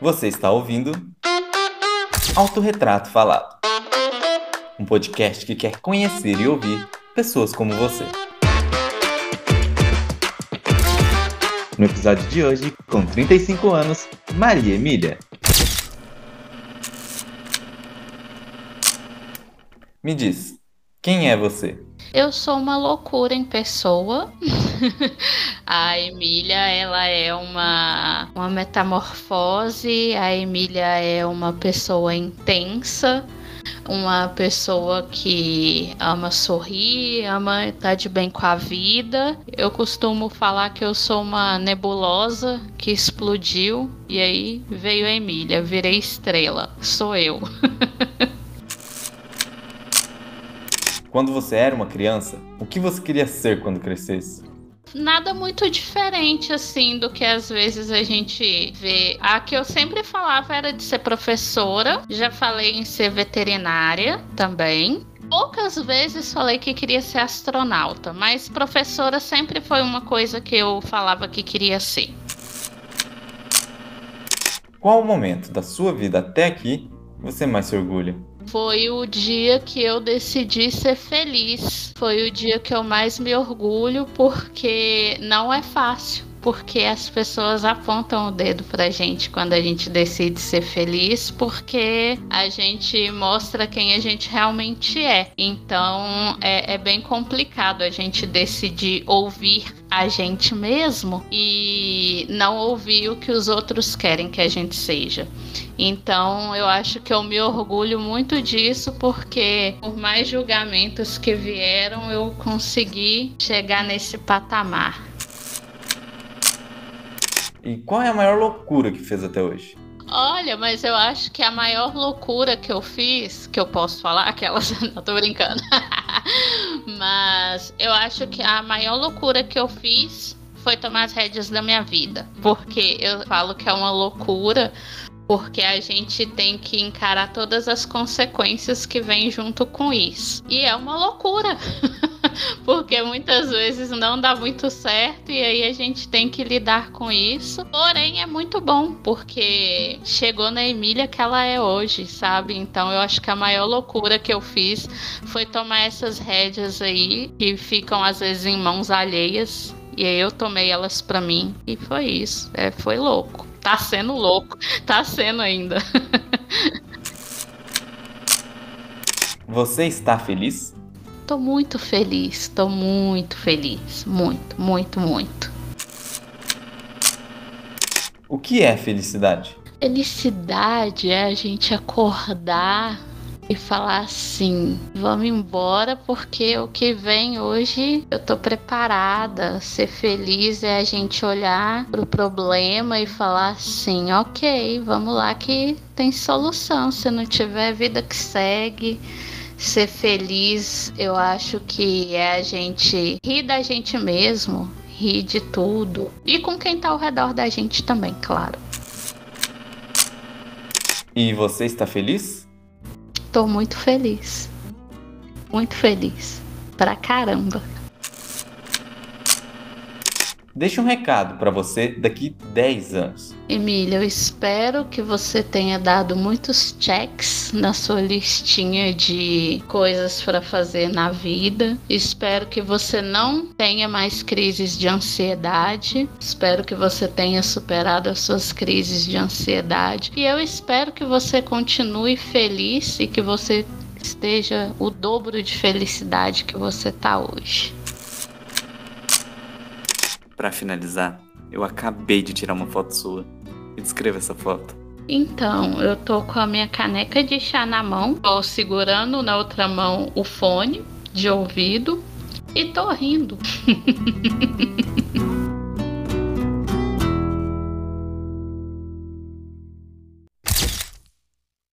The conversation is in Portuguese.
Você está ouvindo Autorretrato Falado, um podcast que quer conhecer e ouvir pessoas como você. No episódio de hoje, com 35 anos, Maria Emília. Me diz, quem é você? Eu sou uma loucura em pessoa. a Emília, ela é uma, uma metamorfose. A Emília é uma pessoa intensa, uma pessoa que ama sorrir, ama estar de bem com a vida. Eu costumo falar que eu sou uma nebulosa que explodiu e aí veio a Emília, virei estrela. Sou eu. Quando você era uma criança, o que você queria ser quando crescesse? Nada muito diferente assim do que às vezes a gente vê. A que eu sempre falava era de ser professora, já falei em ser veterinária também. Poucas vezes falei que queria ser astronauta, mas professora sempre foi uma coisa que eu falava que queria ser. Qual o momento da sua vida até aqui você mais se orgulha? Foi o dia que eu decidi ser feliz. Foi o dia que eu mais me orgulho, porque não é fácil porque as pessoas apontam o dedo pra gente quando a gente decide ser feliz, porque a gente mostra quem a gente realmente é. Então é, é bem complicado a gente decidir ouvir a gente mesmo e não ouvir o que os outros querem que a gente seja. Então eu acho que eu me orgulho muito disso porque por mais julgamentos que vieram eu consegui chegar nesse patamar. E qual é a maior loucura que fez até hoje? Olha, mas eu acho que a maior loucura que eu fiz, que eu posso falar, aquelas. Não tô brincando. mas eu acho que a maior loucura que eu fiz foi tomar as rédeas da minha vida. Porque eu falo que é uma loucura, porque a gente tem que encarar todas as consequências que vêm junto com isso. E é uma loucura. porque muitas vezes não dá muito certo e aí a gente tem que lidar com isso. Porém, é muito bom, porque chegou na Emília que ela é hoje, sabe? Então eu acho que a maior loucura que eu fiz foi tomar essas rédeas aí, que ficam às vezes em mãos alheias. E aí eu tomei elas para mim e foi isso. É, foi louco. Tá sendo louco. Tá sendo ainda. Você está feliz? Tô muito feliz, tô muito feliz. Muito, muito, muito. O que é felicidade? Felicidade é a gente acordar e falar assim: vamos embora porque o que vem hoje eu tô preparada. Ser feliz é a gente olhar pro problema e falar assim: ok, vamos lá que tem solução. Se não tiver vida que segue. Ser feliz, eu acho que é a gente rir da gente mesmo, rir de tudo. E com quem tá ao redor da gente também, claro. E você está feliz? Tô muito feliz. Muito feliz. Pra caramba. Deixe um recado para você daqui 10 anos. Emília, eu espero que você tenha dado muitos checks na sua listinha de coisas para fazer na vida. Espero que você não tenha mais crises de ansiedade. Espero que você tenha superado as suas crises de ansiedade. E eu espero que você continue feliz e que você esteja o dobro de felicidade que você tá hoje. Para finalizar, eu acabei de tirar uma foto sua. Me descreva essa foto. Então, eu tô com a minha caneca de chá na mão, tô segurando na outra mão o fone de ouvido e tô rindo.